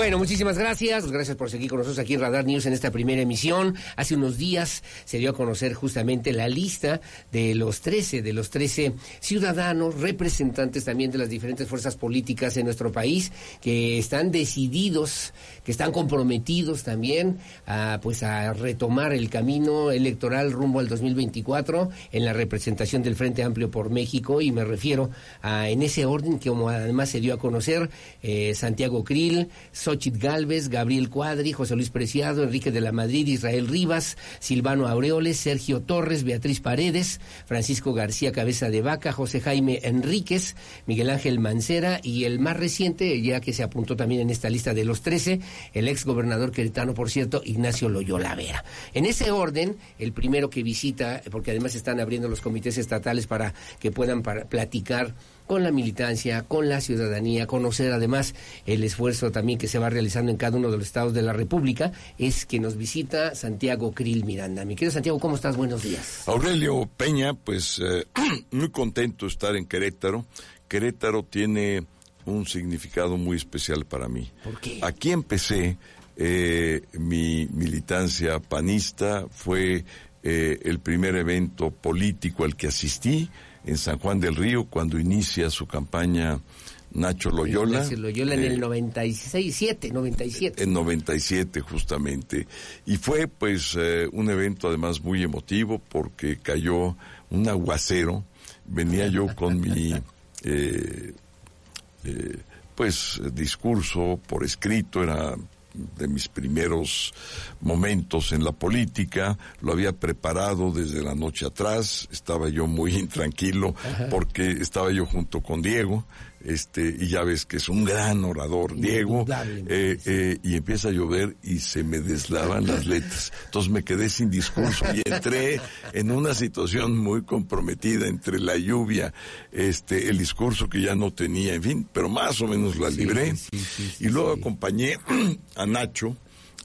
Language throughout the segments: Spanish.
Bueno, muchísimas gracias. Gracias por seguir con nosotros aquí en Radar News en esta primera emisión. Hace unos días se dio a conocer justamente la lista de los 13, de los 13 ciudadanos, representantes también de las diferentes fuerzas políticas en nuestro país, que están decididos, que están comprometidos también a, pues, a retomar el camino electoral rumbo al 2024 en la representación del Frente Amplio por México. Y me refiero a, en ese orden que como además se dio a conocer, eh, Santiago Krill, Xochitl Galvez, Gabriel Cuadri, José Luis Preciado, Enrique de la Madrid, Israel Rivas, Silvano Aureoles, Sergio Torres, Beatriz Paredes, Francisco García Cabeza de Vaca, José Jaime Enríquez, Miguel Ángel Mancera y el más reciente, ya que se apuntó también en esta lista de los 13, el ex gobernador queretano, por cierto, Ignacio Loyola Vera. En ese orden, el primero que visita, porque además están abriendo los comités estatales para que puedan platicar con la militancia, con la ciudadanía, conocer además el esfuerzo también que se va realizando en cada uno de los estados de la República, es que nos visita Santiago Krill Miranda. Mi querido Santiago, ¿cómo estás? Buenos días. Aurelio Peña, pues eh, muy contento de estar en Querétaro. Querétaro tiene un significado muy especial para mí. ¿Por qué? Aquí empecé eh, mi militancia panista, fue eh, el primer evento político al que asistí en San Juan del Río cuando inicia su campaña Nacho Loyola. Loyola en el 96, 7, 97. En 97 justamente. Y fue pues eh, un evento además muy emotivo porque cayó un aguacero. Venía yo con mi eh, eh, pues discurso por escrito, era de mis primeros momentos en la política, lo había preparado desde la noche atrás, estaba yo muy intranquilo porque estaba yo junto con Diego, este, y ya ves que es un gran orador, Diego, eh, eh, y empieza a llover y se me deslavan las letras. Entonces me quedé sin discurso y entré en una situación muy comprometida entre la lluvia, este, el discurso que ya no tenía, en fin, pero más o menos la libré. y luego acompañé a Nacho,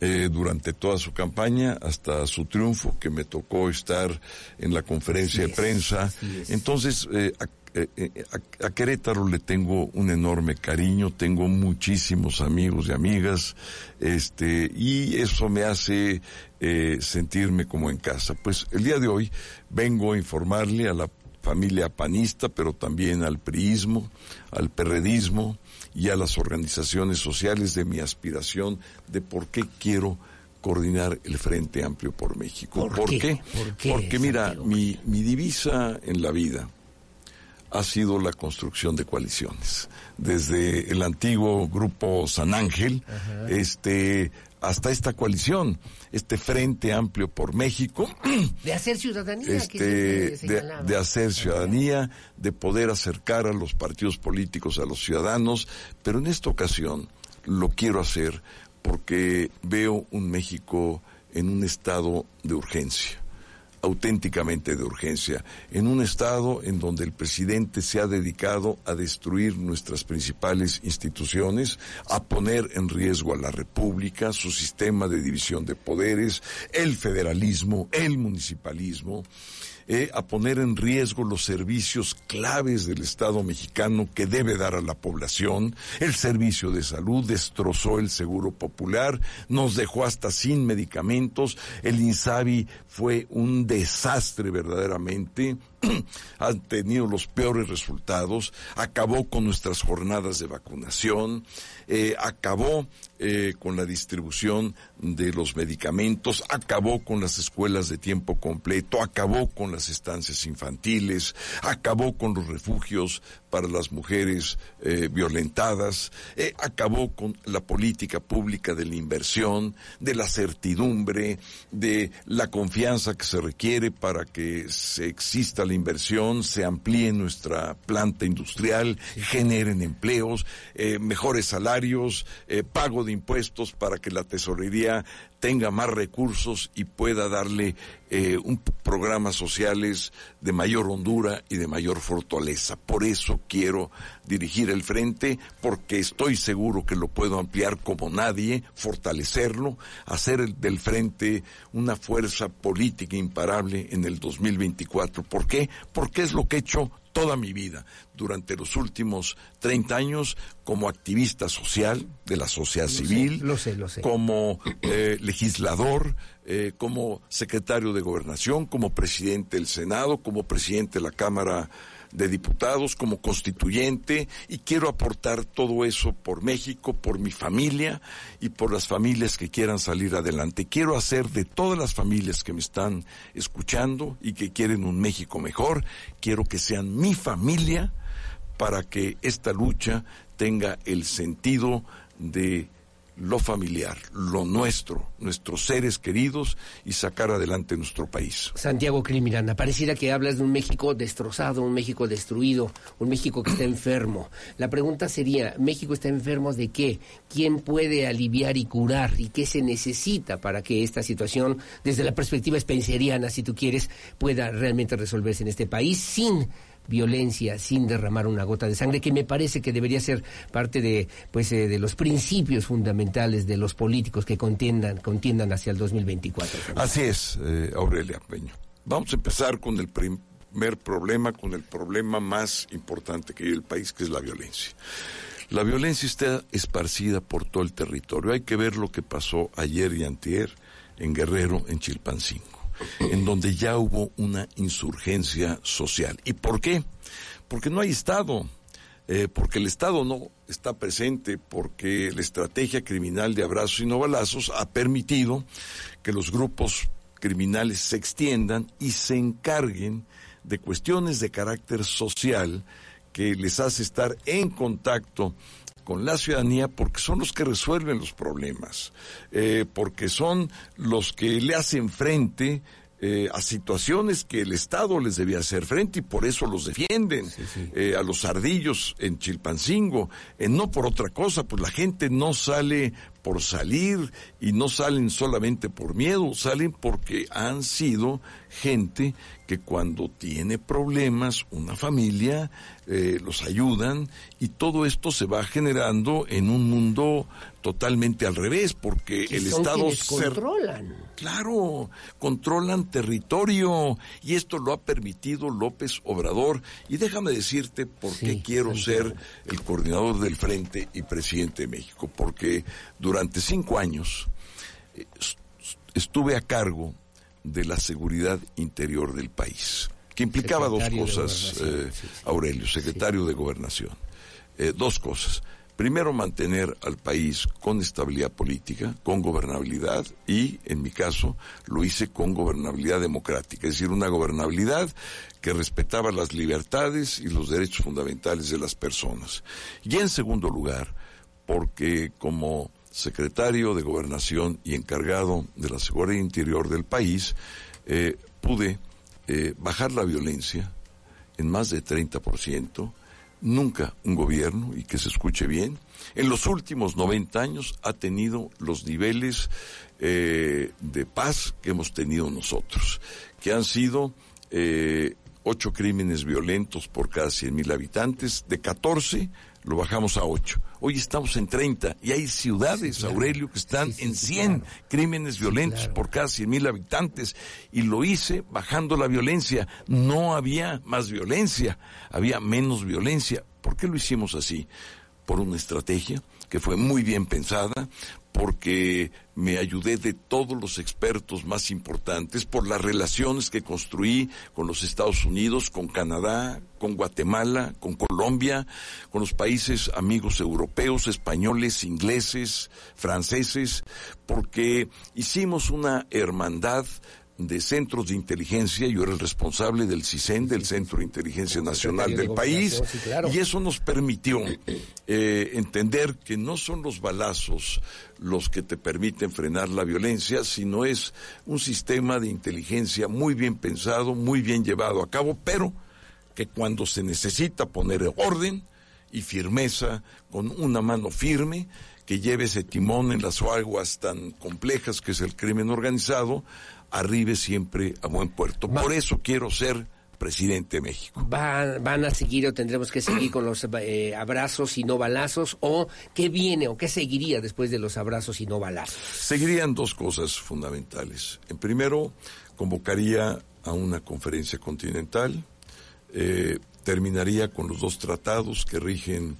eh, durante toda su campaña hasta su triunfo, que me tocó estar en la conferencia de prensa. Entonces, eh, eh, eh, a, Querétaro le tengo un enorme cariño, tengo muchísimos amigos y amigas, este, y eso me hace eh, sentirme como en casa. Pues el día de hoy vengo a informarle a la familia panista, pero también al priismo, al perredismo y a las organizaciones sociales de mi aspiración de por qué quiero coordinar el Frente Amplio por México. ¿Por, qué? Porque mira, mi, mi divisa en la vida, ha sido la construcción de coaliciones. Desde el antiguo grupo San Ángel, este, hasta esta coalición, este Frente Amplio por México. De hacer ciudadanía. Este, de, hacer ciudadanía, de poder acercar a los partidos políticos a los ciudadanos, pero en esta ocasión lo quiero hacer porque veo un México en un estado de urgencia auténticamente de urgencia, en un estado en donde el presidente se ha dedicado a destruir nuestras principales instituciones, a poner en riesgo a la República, su sistema de división de poderes, el federalismo, el municipalismo, eh, a poner en riesgo los servicios claves del Estado mexicano que debe dar a la población. El servicio de salud destrozó el seguro popular, nos dejó hasta sin medicamentos. El INSABI fue un desastre verdaderamente. Han tenido los peores resultados, acabó con nuestras jornadas de vacunación, eh, acabó eh, con la distribución de los medicamentos, acabó con las escuelas de tiempo completo, acabó con las estancias infantiles, acabó con los refugios para las mujeres eh, violentadas, eh, acabó con la política pública de la inversión, de la certidumbre, de la confianza que se requiere para que se exista la inversión, se amplíe nuestra planta industrial, generen empleos, mejores salarios, pago de impuestos para que la tesorería tenga más recursos y pueda darle eh, un programas sociales de mayor hondura y de mayor fortaleza. Por eso quiero dirigir el frente, porque estoy seguro que lo puedo ampliar como nadie, fortalecerlo, hacer del frente una fuerza política imparable en el 2024. ¿Por qué? Porque es lo que he hecho toda mi vida, durante los últimos 30 años, como activista social de la sociedad civil, como eh, legislador, eh, como secretario de gobernación, como presidente del Senado, como presidente de la Cámara de diputados, como constituyente, y quiero aportar todo eso por México, por mi familia y por las familias que quieran salir adelante. Quiero hacer de todas las familias que me están escuchando y que quieren un México mejor, quiero que sean mi familia para que esta lucha tenga el sentido de lo familiar, lo nuestro, nuestros seres queridos y sacar adelante nuestro país. Santiago Crimiranda, pareciera que hablas de un México destrozado, un México destruido, un México que está enfermo. La pregunta sería, ¿México está enfermo de qué? ¿Quién puede aliviar y curar? ¿Y qué se necesita para que esta situación, desde la perspectiva spenceriana, si tú quieres, pueda realmente resolverse en este país sin violencia sin derramar una gota de sangre, que me parece que debería ser parte de, pues, eh, de los principios fundamentales de los políticos que contiendan, contiendan hacia el 2024. Así es, eh, Aurelia Peño. Vamos a empezar con el primer problema, con el problema más importante que hay el país, que es la violencia. La violencia está esparcida por todo el territorio. Hay que ver lo que pasó ayer y antier en Guerrero, en Chilpancingo en donde ya hubo una insurgencia social. ¿Y por qué? Porque no hay Estado. Eh, porque el Estado no está presente, porque la estrategia criminal de abrazos y no balazos ha permitido que los grupos criminales se extiendan y se encarguen de cuestiones de carácter social que les hace estar en contacto con la ciudadanía porque son los que resuelven los problemas, eh, porque son los que le hacen frente eh, a situaciones que el Estado les debía hacer frente y por eso los defienden, eh, a los ardillos en Chilpancingo, no por otra cosa, pues la gente no sale por salir y no salen solamente por miedo, salen porque han sido gente que cuando tiene problemas, una familia, eh, los ayudan y todo esto se va generando en un mundo totalmente al revés, porque el Estado... controlan. Claro, controlan territorio y esto lo ha permitido López Obrador. Y déjame decirte por qué quiero ser el coordinador del Frente y presidente de México, porque durante cinco años eh, estuve a cargo de la seguridad interior del país, que implicaba dos cosas, eh, Aurelio, secretario de Gobernación. Eh, dos cosas. Primero, mantener al país con estabilidad política, con gobernabilidad y, en mi caso, lo hice con gobernabilidad democrática, es decir, una gobernabilidad que respetaba las libertades y los derechos fundamentales de las personas. Y en segundo lugar, porque como secretario de Gobernación y encargado de la seguridad interior del país, eh, pude eh, bajar la violencia en más de 30%. Nunca un gobierno, y que se escuche bien, en los últimos 90 años ha tenido los niveles eh, de paz que hemos tenido nosotros, que han sido ocho crímenes violentos por cada 100.000 habitantes, de 14 lo bajamos a 8. Hoy estamos en 30 y hay ciudades, Aurelio, que están en 100 crímenes violentos por cada 100 mil habitantes. Y lo hice bajando la violencia. No había más violencia, había menos violencia. ¿Por qué lo hicimos así? Por una estrategia que fue muy bien pensada, porque me ayudé de todos los expertos más importantes, por las relaciones que construí con los Estados Unidos, con Canadá, con Guatemala, con Colombia, con los países amigos europeos, españoles, ingleses, franceses, porque hicimos una hermandad de centros de inteligencia, yo era el responsable del CISEN, del Centro de Inteligencia Nacional del país, y eso nos permitió eh, entender que no son los balazos los que te permiten frenar la violencia, sino es un sistema de inteligencia muy bien pensado, muy bien llevado a cabo, pero que cuando se necesita poner orden y firmeza, con una mano firme, que lleve ese timón en las aguas tan complejas que es el crimen organizado, arribe siempre a buen puerto. Por eso quiero ser presidente de México. ¿Van, a seguir o tendremos que seguir con los eh, abrazos y no balazos? ¿O qué viene o qué seguiría después de los abrazos y no balazos? Seguirían dos cosas fundamentales. En primero, convocaría a una conferencia continental, eh, terminaría con los dos tratados que rigen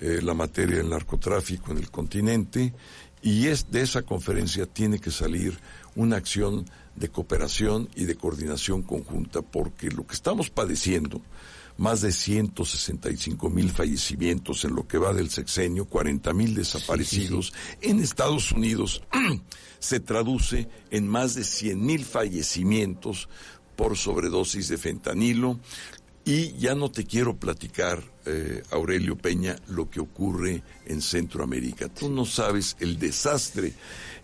eh, la materia del narcotráfico en el continente y es de esa conferencia tiene que salir una acción de cooperación y de coordinación conjunta, porque lo que estamos padeciendo, más de 165 mil fallecimientos en lo que va del sexenio, 40 mil desaparecidos en Estados Unidos, se traduce en más de 100 mil fallecimientos por sobredosis de fentanilo. Y ya no te quiero platicar, eh, Aurelio Peña, lo que ocurre en Centroamérica. Tú no sabes el desastre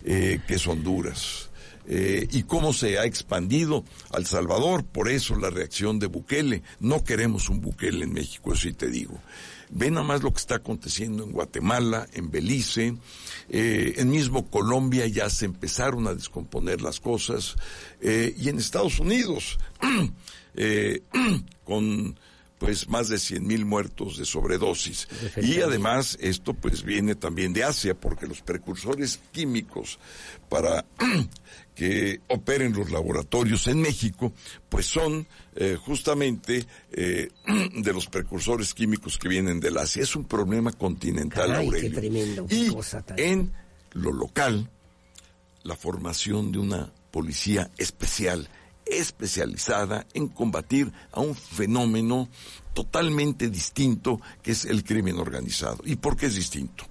eh, que es Honduras eh, y cómo se ha expandido al Salvador. Por eso la reacción de Bukele. No queremos un Bukele en México, eso te digo. Ve nada más lo que está aconteciendo en Guatemala, en Belice, eh, en mismo Colombia ya se empezaron a descomponer las cosas, eh, y en Estados Unidos, eh, con pues más de 100 mil muertos de sobredosis. Y además esto pues viene también de Asia, porque los precursores químicos para que operen los laboratorios en México, pues son eh, justamente eh, de los precursores químicos que vienen del Asia. Es un problema continental, Aurelio. tremendo, y en lo local, la formación de una policía especial especializada en combatir a un fenómeno totalmente distinto que es el crimen organizado. ¿Y por qué es distinto?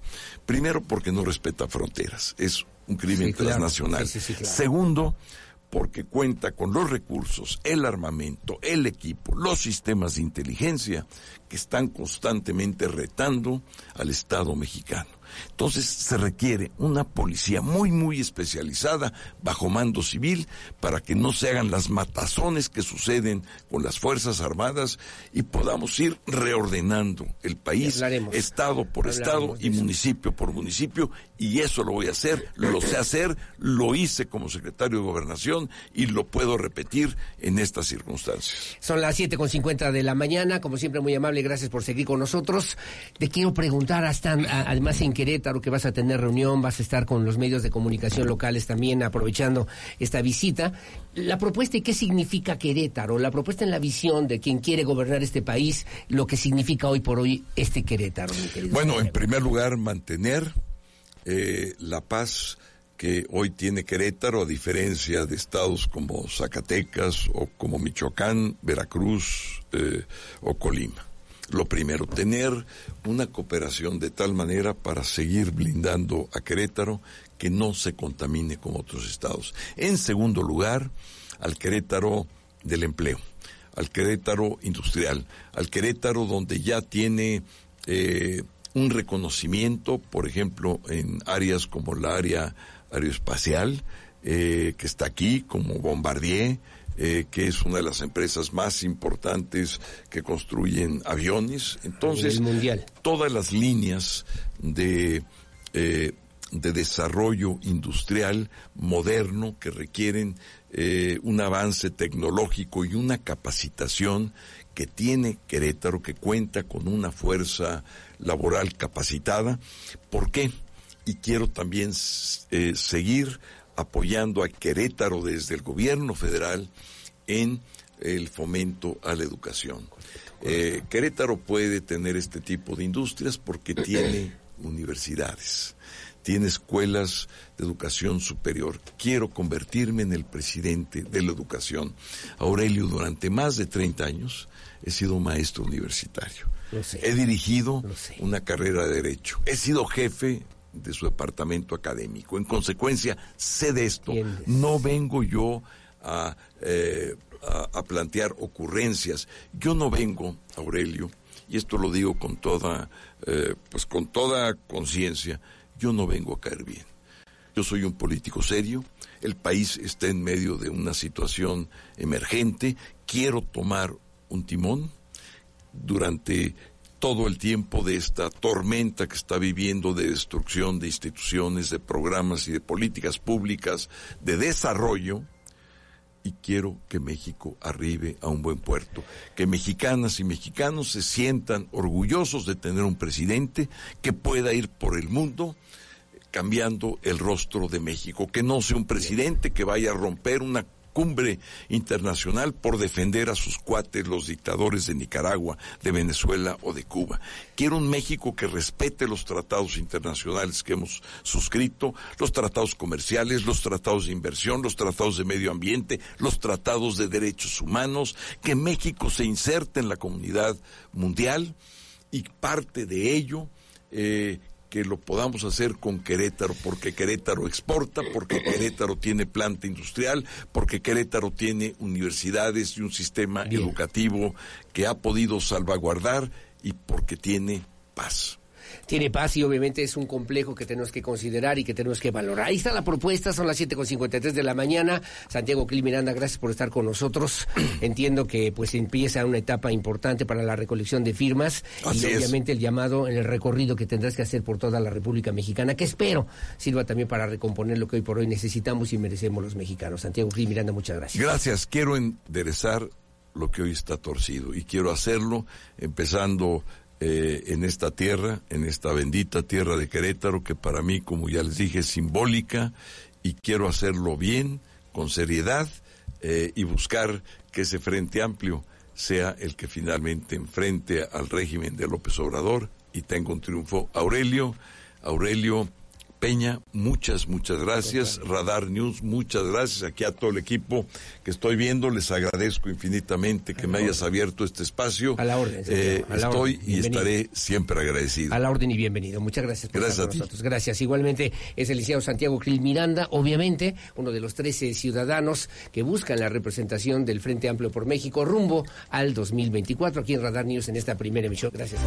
Primero porque no respeta fronteras, es un crimen transnacional. Segundo, porque cuenta con los recursos, el armamento, el equipo, los sistemas de inteligencia que están constantemente retando al Estado mexicano. Entonces se requiere una policía muy, muy especializada bajo mando civil para que no se hagan las matazones que suceden con las Fuerzas Armadas y podamos ir reordenando el país, estado por estado y municipio por municipio. Y eso lo voy a hacer, lo sé hacer, lo hice como secretario de Gobernación y lo puedo repetir en estas circunstancias. Son las siete con cincuenta de la mañana, como siempre muy amable, gracias por seguir con nosotros. Te quiero preguntar, hasta, además en Querétaro, que vas a tener reunión, vas a estar con los medios de comunicación locales también aprovechando esta visita. La propuesta y qué significa Querétaro, la propuesta en la visión de quien quiere gobernar este país, lo que significa hoy por hoy este Querétaro, mi querido. Bueno, en primer lugar, mantener eh, la paz que hoy tiene Querétaro, a diferencia de estados como Zacatecas o como Michoacán, Veracruz eh, o Colima lo primero, tener una cooperación de tal manera para seguir blindando a Querétaro que no se contamine con otros estados. En segundo lugar, al Querétaro del empleo, al Querétaro industrial, al Querétaro donde ya tiene eh, un reconocimiento, por ejemplo, en áreas como la área aeroespacial, eh, que está aquí, como Bombardier, eh, que es una de las empresas más importantes que construyen aviones. Entonces, todas las líneas de, eh, de desarrollo industrial moderno que requieren eh, un avance tecnológico y una capacitación que tiene Querétaro, que cuenta con una fuerza laboral capacitada. ¿Por qué? Y quiero también seguir apoyando a Querétaro desde el gobierno federal en el fomento a la educación. Eh, Querétaro puede tener este tipo de industrias porque tiene universidades, tiene escuelas de educación superior. Quiero convertirme en el presidente de la educación. Aurelio, durante más de 30 años he sido maestro universitario. He dirigido una carrera de derecho. He sido jefe de su departamento académico. En consecuencia, sé de esto. No vengo yo eh, a, a, plantear ocurrencias. Yo no vengo, Aurelio, y esto lo digo con toda, eh, pues con toda conciencia, yo no vengo a caer bien. Yo soy un político serio, el país está en medio de una situación emergente, quiero tomar un timón durante todo el tiempo de esta tormenta que está viviendo de destrucción de instituciones, de programas y de políticas públicas de desarrollo, y quiero que México arribe a un buen puerto, que mexicanas y mexicanos se sientan orgullosos de tener un presidente que pueda ir por el mundo cambiando el rostro de México, que no sea un presidente que vaya a romper una cumbre internacional por defender a sus cuates, los dictadores de Nicaragua, de Venezuela o de Cuba. Quiero un México que respete los tratados internacionales que hemos suscrito, los tratados comerciales, los tratados de inversión, los tratados de medio ambiente, los tratados de derechos humanos, que México se inserte en la comunidad mundial y parte de ello eh, que lo podamos hacer con Querétaro, porque Querétaro exporta, porque Querétaro tiene planta industrial, porque Querétaro tiene universidades y un sistema educativo que ha podido salvaguardar y porque tiene paz tiene paz y obviamente es un complejo que tenemos que considerar y que tenemos que valorar. Ahí está la propuesta, son las 7.53 de la mañana. Santiago Cli Miranda, gracias por estar con nosotros. Entiendo que pues empieza una etapa importante para la recolección de firmas y obviamente el llamado en el recorrido que tendrás que hacer por toda la República Mexicana, que espero sirva también para recomponer lo que hoy por hoy necesitamos y merecemos los mexicanos. Santiago Cli Miranda, muchas gracias. Gracias. Quiero enderezar lo que hoy está torcido y quiero hacerlo empezando eh, en esta tierra, en esta bendita tierra de Querétaro, que para mí, como ya les dije, es simbólica y quiero hacerlo bien, con seriedad eh, y buscar que ese Frente Amplio sea el que finalmente enfrente al régimen de López Obrador y tenga un triunfo. Aurelio, Aurelio, Peña, muchas, muchas gracias. Radar News, muchas gracias. Aquí a todo el equipo que estoy viendo, les agradezco infinitamente que me hayas abierto este espacio. A la orden. Eh, estoy y estaré siempre agradecido. A la orden y bienvenido. Muchas gracias por estar con nosotros. Gracias. Igualmente es el licenciado Santiago Krill Miranda, obviamente uno de los 13 ciudadanos que buscan la representación del Frente Amplio por México rumbo al 2024 aquí en Radar News en esta primera emisión. Gracias.